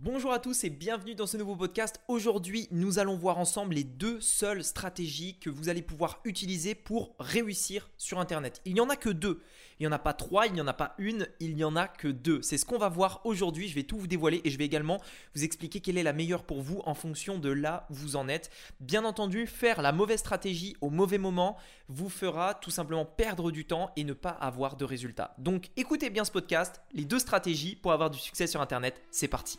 Bonjour à tous et bienvenue dans ce nouveau podcast. Aujourd'hui, nous allons voir ensemble les deux seules stratégies que vous allez pouvoir utiliser pour réussir sur Internet. Il n'y en a que deux. Il n'y en a pas trois, il n'y en a pas une, il n'y en a que deux. C'est ce qu'on va voir aujourd'hui. Je vais tout vous dévoiler et je vais également vous expliquer quelle est la meilleure pour vous en fonction de là où vous en êtes. Bien entendu, faire la mauvaise stratégie au mauvais moment vous fera tout simplement perdre du temps et ne pas avoir de résultats. Donc écoutez bien ce podcast, les deux stratégies pour avoir du succès sur Internet. C'est parti.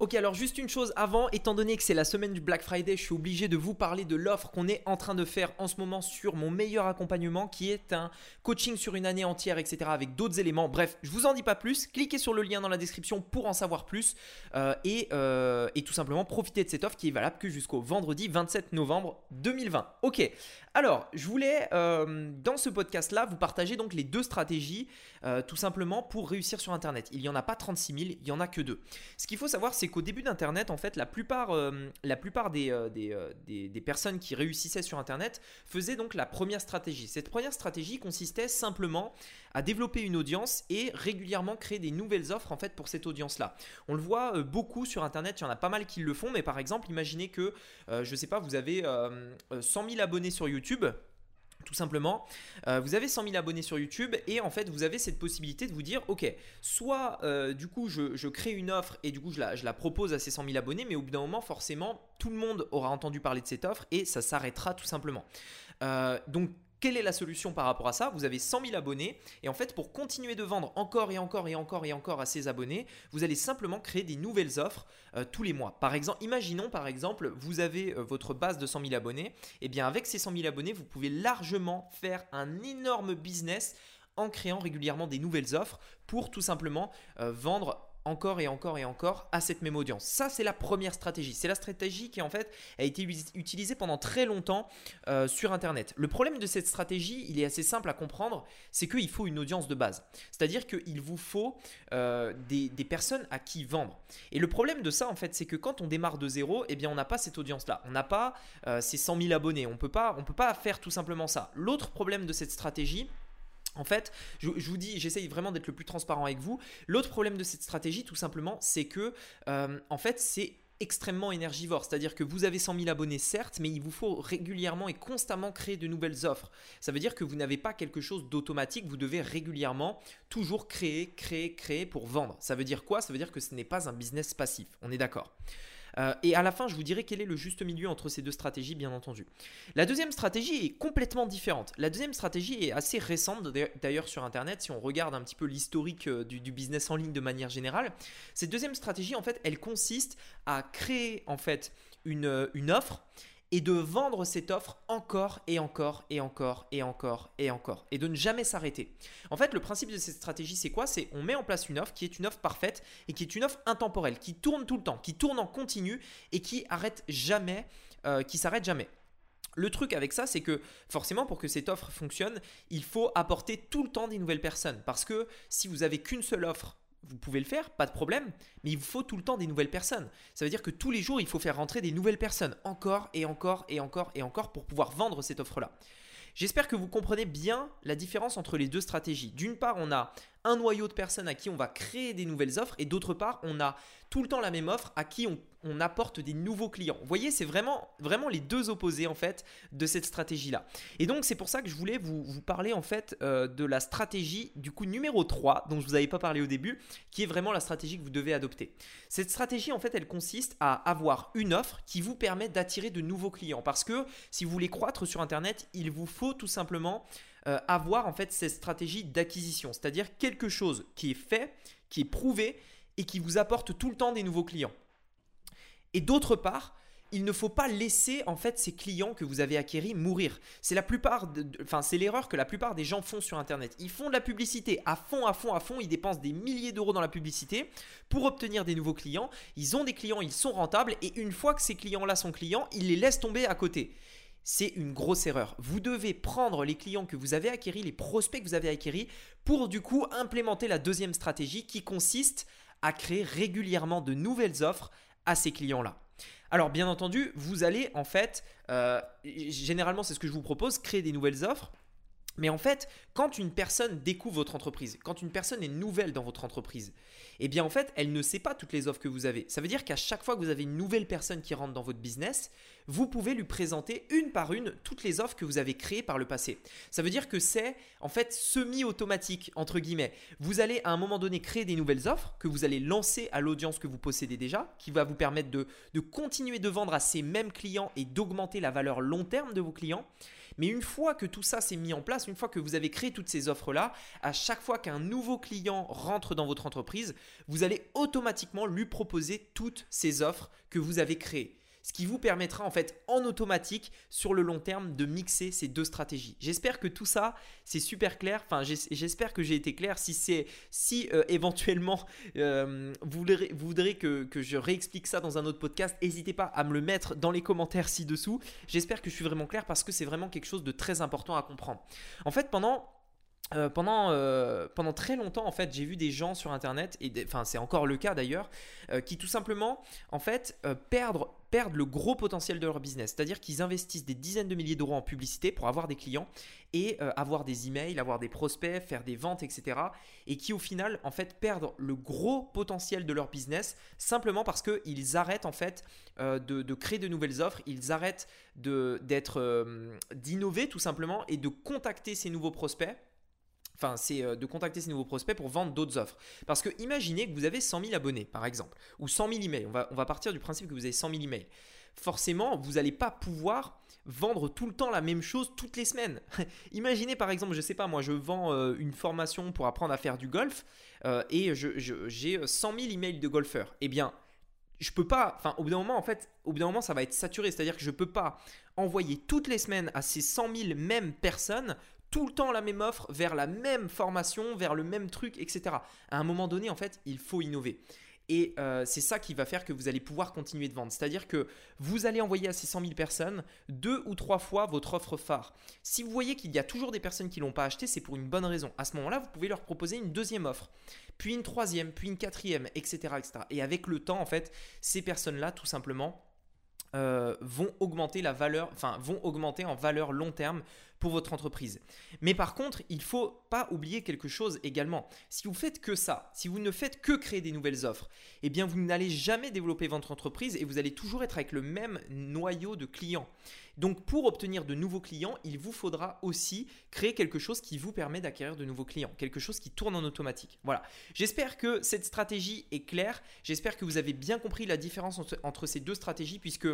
Ok, alors juste une chose avant, étant donné que c'est la semaine du Black Friday, je suis obligé de vous parler de l'offre qu'on est en train de faire en ce moment sur mon meilleur accompagnement qui est un coaching sur une année entière, etc. avec d'autres éléments. Bref, je vous en dis pas plus, cliquez sur le lien dans la description pour en savoir plus euh, et, euh, et, tout simplement profiter de cette offre qui est valable que jusqu'au vendredi 27 novembre 2020. Ok, alors je voulais euh, dans ce podcast-là vous partager donc les deux stratégies tout simplement pour réussir sur Internet. Il n'y en a pas 36 000, il y en a que deux. Ce qu'il faut savoir c'est qu'au début d'Internet, en fait, la plupart, euh, euh, euh, des, personnes qui réussissaient sur Internet faisaient donc la première stratégie. Cette première stratégie consistait simplement à développer une audience et régulièrement créer des nouvelles offres en fait pour cette audience-là. On le voit beaucoup sur Internet, il y en a pas mal qui le font, mais par exemple, imaginez que, je ne sais pas, vous avez 100 000 abonnés sur YouTube tout simplement. Euh, vous avez 100 000 abonnés sur YouTube et en fait vous avez cette possibilité de vous dire ok, soit euh, du coup je, crée une offre et du coup je la, propose à ces 100 000 abonnés, mais au bout d'un moment forcément tout le monde aura entendu parler de cette offre et ça s'arrêtera tout simplement. Euh, donc quelle est la solution par rapport à ça? Vous avez 100 000 abonnés et en fait pour continuer de vendre encore et encore et encore et encore à ces abonnés, vous allez simplement créer des nouvelles offres euh, tous les mois. Par exemple, imaginons par exemple, vous avez euh, votre base de 100 000 abonnés, et eh bien avec ces 100 000 abonnés, vous pouvez largement faire un énorme business en créant régulièrement des nouvelles offres pour tout simplement euh, vendre encore et encore et encore à cette même audience. Ça, c'est la première stratégie. C'est la stratégie qui, en fait, a été utilisée pendant très longtemps euh, sur Internet. Le problème de cette stratégie, il est assez simple à comprendre, c'est qu'il faut une audience de base. C'est-à-dire qu'il vous faut euh, des, personnes à qui vendre. Et le problème de ça, en fait, c'est que quand on démarre de zéro, eh bien, on n'a pas cette audience-là. On n'a pas euh, ces 100 000 abonnés. On ne peut pas faire tout simplement ça. L'autre problème de cette stratégie, en fait, je, vous dis, j'essaye vraiment d'être le plus transparent avec vous. L'autre problème de cette stratégie, tout simplement, c'est que, euh, en fait, c'est extrêmement énergivore. C'est-à-dire que vous avez 100 000 abonnés, certes, mais il vous faut régulièrement et constamment créer de nouvelles offres. Ça veut dire que vous n'avez pas quelque chose d'automatique, vous devez régulièrement toujours créer, créer, créer pour vendre. Ça veut dire quoi? Ça veut dire que ce n'est pas un business passif. On est d'accord? Euh, et à la fin, je vous dirai quel est le juste milieu entre ces deux stratégies, bien entendu. La deuxième stratégie est complètement différente. La deuxième stratégie est assez récente, d'ailleurs sur Internet, si on regarde un petit peu l'historique euh, du, business en ligne de manière générale. Cette deuxième stratégie, en fait, elle consiste à créer en fait une, euh, une offre et de vendre cette offre encore et encore et encore et encore et encore et de ne jamais s'arrêter. En fait, le principe de cette stratégie, c'est quoi? C'est on met en place une offre qui est une offre parfaite et qui est une offre intemporelle, qui tourne tout le temps, qui tourne en continu et qui arrête jamais, euh, qui s'arrête jamais. Le truc avec ça, c'est que forcément, pour que cette offre fonctionne, il faut apporter tout le temps des nouvelles personnes. Parce que si vous avez qu'une seule offre vous pouvez le faire, pas de problème, mais il vous faut tout le temps des nouvelles personnes. Ça veut dire que tous les jours, il faut faire rentrer des nouvelles personnes, encore et encore et encore et encore pour pouvoir vendre cette offre-là. J'espère que vous comprenez bien la différence entre les deux stratégies. D'une part, on a un noyau de personnes à qui on va créer des nouvelles offres et d'autre part, on a tout le temps la même offre à qui on, apporte des nouveaux clients. Vous voyez, c'est vraiment, vraiment les deux opposés en fait de cette stratégie-là. Et donc, c'est pour ça que je voulais vous, parler en fait euh, de la stratégie du coup numéro 3 dont je vous avais pas parlé au début, qui est vraiment la stratégie que vous devez adopter. Cette stratégie en fait, elle consiste à avoir une offre qui vous permet d'attirer de nouveaux clients parce que si vous voulez croître sur internet, il vous faut tout simplement euh, avoir en fait cette stratégie d'acquisition, c'est-à-dire quelque chose qui est fait, qui est prouvé et qui vous apporte tout le temps des nouveaux clients. Et d'autre part, il ne faut pas laisser en fait ces clients que vous avez acquéris mourir. C'est la plupart, enfin c'est l'erreur que la plupart des gens font sur Internet. Ils font de la publicité à fond, à fond, à fond. Ils dépensent des milliers d'euros dans la publicité pour obtenir des nouveaux clients. Ils ont des clients, ils sont rentables et une fois que ces clients-là sont clients, ils les laissent tomber à côté. C'est une grosse erreur. Vous devez prendre les clients que vous avez acquéris, les prospects que vous avez acquéris, pour du coup implémenter la deuxième stratégie qui consiste à créer régulièrement de nouvelles offres à ces clients-là. Alors bien entendu, vous allez en fait, euh, généralement c'est ce que je vous propose, créer des nouvelles offres mais en fait, quand une personne découvre votre entreprise, quand une personne est nouvelle dans votre entreprise, eh bien en fait, elle ne sait pas toutes les offres que vous avez. Ça veut dire qu'à chaque fois que vous avez une nouvelle personne qui rentre dans votre business, vous pouvez lui présenter une par une toutes les offres que vous avez créées par le passé. Ça veut dire que c'est en fait semi-automatique, entre guillemets. Vous allez à un moment donné créer des nouvelles offres que vous allez lancer à l'audience que vous possédez déjà, qui va vous permettre de, de continuer de vendre à ces mêmes clients et d'augmenter la valeur long terme de vos clients. Mais une fois que tout ça s'est mis en place, une fois que vous avez créé toutes ces offres-là, à chaque fois qu'un nouveau client rentre dans votre entreprise, vous allez automatiquement lui proposer toutes ces offres que vous avez créées ce qui vous permettra en fait en automatique sur le long terme de mixer ces deux stratégies. J'espère que tout ça c'est super clair. Enfin, j'espère que j'ai été clair. Si c'est si euh, éventuellement euh, vous, voudrez, que, que, je réexplique ça dans un autre podcast, n'hésitez pas à me le mettre dans les commentaires ci-dessous. J'espère que je suis vraiment clair parce que c'est vraiment quelque chose de très important à comprendre. En fait, pendant euh, pendant, euh, pendant très longtemps, en fait, j'ai vu des gens sur Internet, et enfin c'est encore le cas d'ailleurs, euh, qui tout simplement, en fait, perdent, le gros potentiel de leur business. C'est-à-dire qu'ils investissent des dizaines de milliers d'euros en publicité pour avoir des clients et avoir des emails, avoir des prospects, faire des ventes, etc. Et qui au final, en fait, perdent le gros potentiel de leur business simplement parce qu'ils arrêtent en fait de, de, créer de nouvelles offres, ils arrêtent d'être d'innover tout simplement et de contacter ces nouveaux prospects Enfin, c'est euh, de contacter ces nouveaux prospects pour vendre d'autres offres. Parce que imaginez que vous avez 100 000 abonnés, par exemple, ou 100 000 emails. On va, partir du principe que vous avez 100 000 emails. Forcément, vous n'allez pas pouvoir vendre tout le temps la même chose toutes les semaines. Imaginez par exemple, je sais pas, moi je vends euh, une formation pour apprendre à faire du golf euh, et j'ai 100 000 emails de golfeurs. Eh bien, je peux pas, enfin au bout d'un moment en fait, au bout d'un moment ça va être saturé, c'est-à-dire que je peux pas envoyer toutes les semaines à ces 100 000 mêmes personnes tout le temps la même offre, vers la même formation, vers le même truc, etc. À un moment donné, en fait, il faut innover. Et euh, c'est ça qui va faire que vous allez pouvoir continuer de vendre. C'est-à-dire que vous allez envoyer à ces 100 000 personnes deux ou trois fois votre offre phare. Si vous voyez qu'il y a toujours des personnes qui ne l'ont pas acheté, c'est pour une bonne raison. À ce moment-là, vous pouvez leur proposer une deuxième offre, puis une troisième, puis une quatrième, etc. etc. Et avec le temps, en fait, ces personnes-là, tout simplement, euh, vont augmenter la valeur, enfin vont augmenter en valeur long terme pour votre entreprise. Mais par contre, il faut pas oublier quelque chose également. Si vous faites que ça, si vous ne faites que créer des nouvelles offres, eh bien vous n'allez jamais développer votre entreprise et vous allez toujours être avec le même noyau de clients. Donc pour obtenir de nouveaux clients, il vous faudra aussi créer quelque chose qui vous permet d'acquérir de nouveaux clients, quelque chose qui tourne en automatique. Voilà. J'espère que cette stratégie est claire. J'espère que vous avez bien compris la différence entre, ces deux stratégies puisque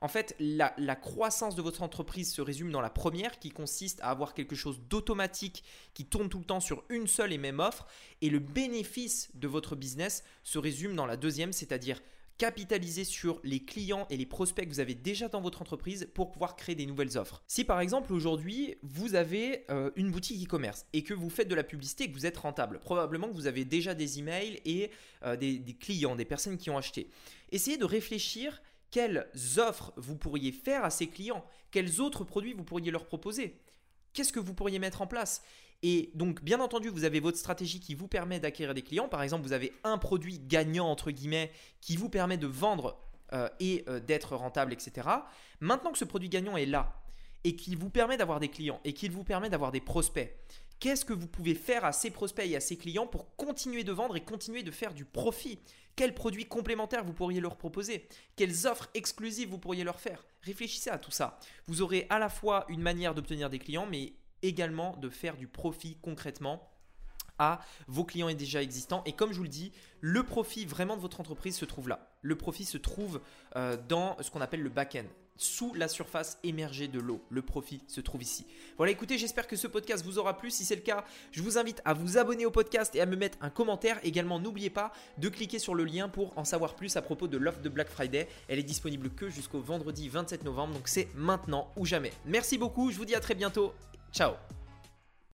en fait la, croissance de votre entreprise se résume dans la première qui consiste à avoir quelque chose d'automatique qui tourne tout le temps sur une seule et même offre et le bénéfice de votre business se résume dans la deuxième, c'est-à-dire capitaliser sur les clients et les prospects que vous avez déjà dans votre entreprise pour pouvoir créer des nouvelles offres. Si par exemple aujourd'hui vous avez euh, une boutique e-commerce et que vous faites de la publicité et que vous êtes rentable, probablement que vous avez déjà des emails et euh, des, des clients, des personnes qui ont acheté. Essayez de réfléchir quelles offres vous pourriez faire à ces clients, quels autres produits vous pourriez leur proposer. Qu'est-ce que vous pourriez mettre en place? Et donc, bien entendu, vous avez votre stratégie qui vous permet d'acquérir des clients. Par exemple, vous avez un produit gagnant, entre guillemets, qui vous permet de vendre euh, et euh, d'être rentable, etc. Maintenant que ce produit gagnant est là et qu'il vous permet d'avoir des clients et qu'il vous permet d'avoir des prospects, qu'est-ce que vous pouvez faire à ces prospects et à ces clients pour continuer de vendre et continuer de faire du profit? Quels produits complémentaires vous pourriez leur proposer? Quelles offres exclusives vous pourriez leur faire? Réfléchissez à tout ça. Vous aurez à la fois une manière d'obtenir des clients, mais également de faire du profit concrètement à vos clients déjà existants. Et comme je vous le dis, le profit vraiment de votre entreprise se trouve là. Le profit se trouve euh, dans ce qu'on appelle le back-end sous la surface émergée de l'eau. Le profit se trouve ici. Voilà, écoutez, j'espère que ce podcast vous aura plu. Si c'est le cas, je vous invite à vous abonner au podcast et à me mettre un commentaire. Également, n'oubliez pas de cliquer sur le lien pour en savoir plus à propos de l'offre de Black Friday. Elle est disponible que jusqu'au vendredi 27 novembre, donc c'est maintenant ou jamais. Merci beaucoup, je vous dis à très bientôt Ciao